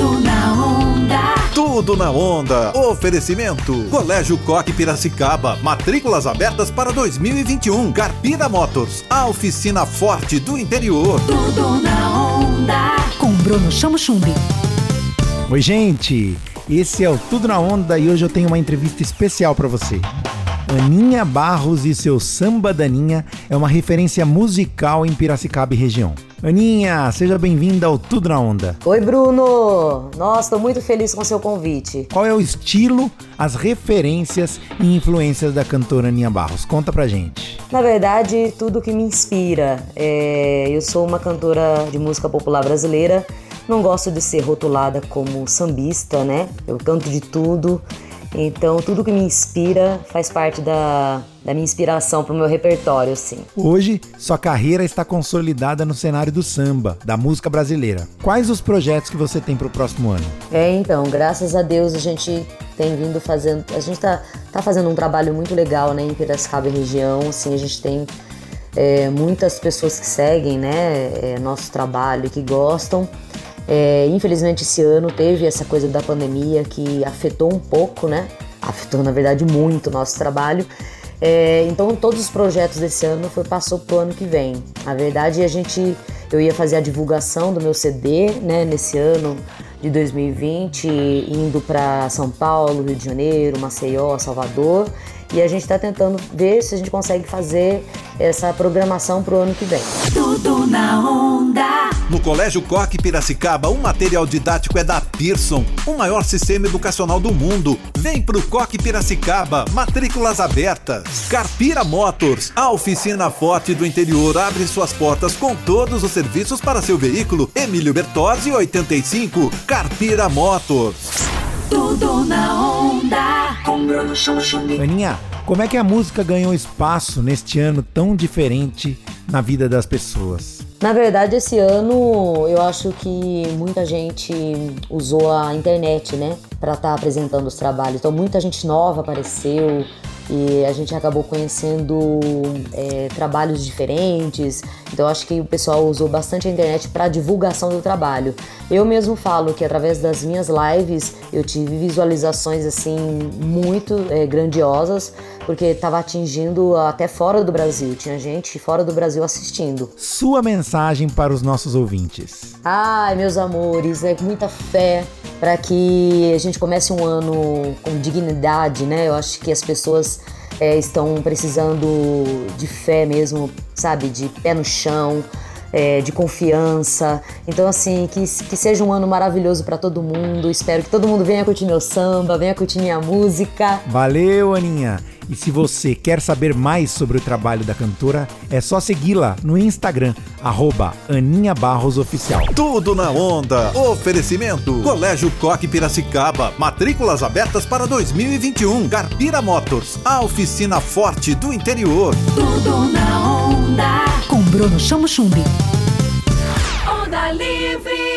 Tudo na onda. Tudo na onda. Oferecimento. Colégio Coque Piracicaba. Matrículas abertas para 2021. Carpina Motors. A oficina forte do interior. Tudo na onda. Com Bruno Chamo Chumbi. Oi, gente. Esse é o Tudo na Onda e hoje eu tenho uma entrevista especial para você. Aninha Barros e seu Samba Daninha é uma referência musical em Piracicaba e região. Aninha, seja bem-vinda ao Tudo na Onda. Oi, Bruno! Nossa, estou muito feliz com o seu convite. Qual é o estilo, as referências e influências da cantora Aninha Barros? Conta pra gente. Na verdade, tudo que me inspira. É... Eu sou uma cantora de música popular brasileira, não gosto de ser rotulada como sambista, né? Eu canto de tudo. Então, tudo que me inspira faz parte da, da minha inspiração para o meu repertório, assim. Hoje, sua carreira está consolidada no cenário do samba, da música brasileira. Quais os projetos que você tem para o próximo ano? É, então, graças a Deus a gente tem vindo fazendo, a gente está tá fazendo um trabalho muito legal, né, em Piracicaba e região, assim, a gente tem é, muitas pessoas que seguem, né, é, nosso trabalho e que gostam. É, infelizmente esse ano teve essa coisa da pandemia que afetou um pouco, né? Afetou na verdade muito o nosso trabalho. É, então todos os projetos desse ano foi passou pro ano que vem. Na verdade a gente eu ia fazer a divulgação do meu CD, né? Nesse ano de 2020, indo para São Paulo, Rio de Janeiro, Maceió, Salvador. E a gente está tentando ver se a gente consegue fazer essa programação para o ano que vem. Tudo na onda. No Colégio Coque Piracicaba, o material didático é da Pearson, o maior sistema educacional do mundo. Vem pro Coque Piracicaba, matrículas abertas. Carpira Motors, a oficina forte do interior, abre suas portas com todos os serviços para seu veículo. Emílio Bertozzi, 85, Carpira Motors. Tudo na onda. Aninha, como é que a música ganhou espaço neste ano tão diferente na vida das pessoas? Na verdade, esse ano eu acho que muita gente usou a internet, né, para estar apresentando os trabalhos. Então, muita gente nova apareceu e a gente acabou conhecendo é, trabalhos diferentes. Então, acho que o pessoal usou bastante a internet para divulgação do trabalho. Eu mesmo falo que através das minhas lives eu tive visualizações assim muito é, grandiosas porque estava atingindo até fora do Brasil. Tinha gente fora do Brasil assistindo. Sua mensagem para os nossos ouvintes. Ai, meus amores, é muita fé para que a gente comece um ano com dignidade, né? Eu acho que as pessoas é, estão precisando de fé mesmo, sabe? De pé no chão. É, de confiança. Então, assim, que, que seja um ano maravilhoso para todo mundo. Espero que todo mundo venha curtir meu samba, venha curtir minha música. Valeu, Aninha! E se você quer saber mais sobre o trabalho da cantora, é só segui-la no Instagram, arroba Aninha Barros Oficial. Tudo na onda. Oferecimento. Colégio Coque Piracicaba. Matrículas abertas para 2021. Carpira Motors. A oficina forte do interior. Tudo na onda. Com Bruno Chamo Chumbi. Onda livre.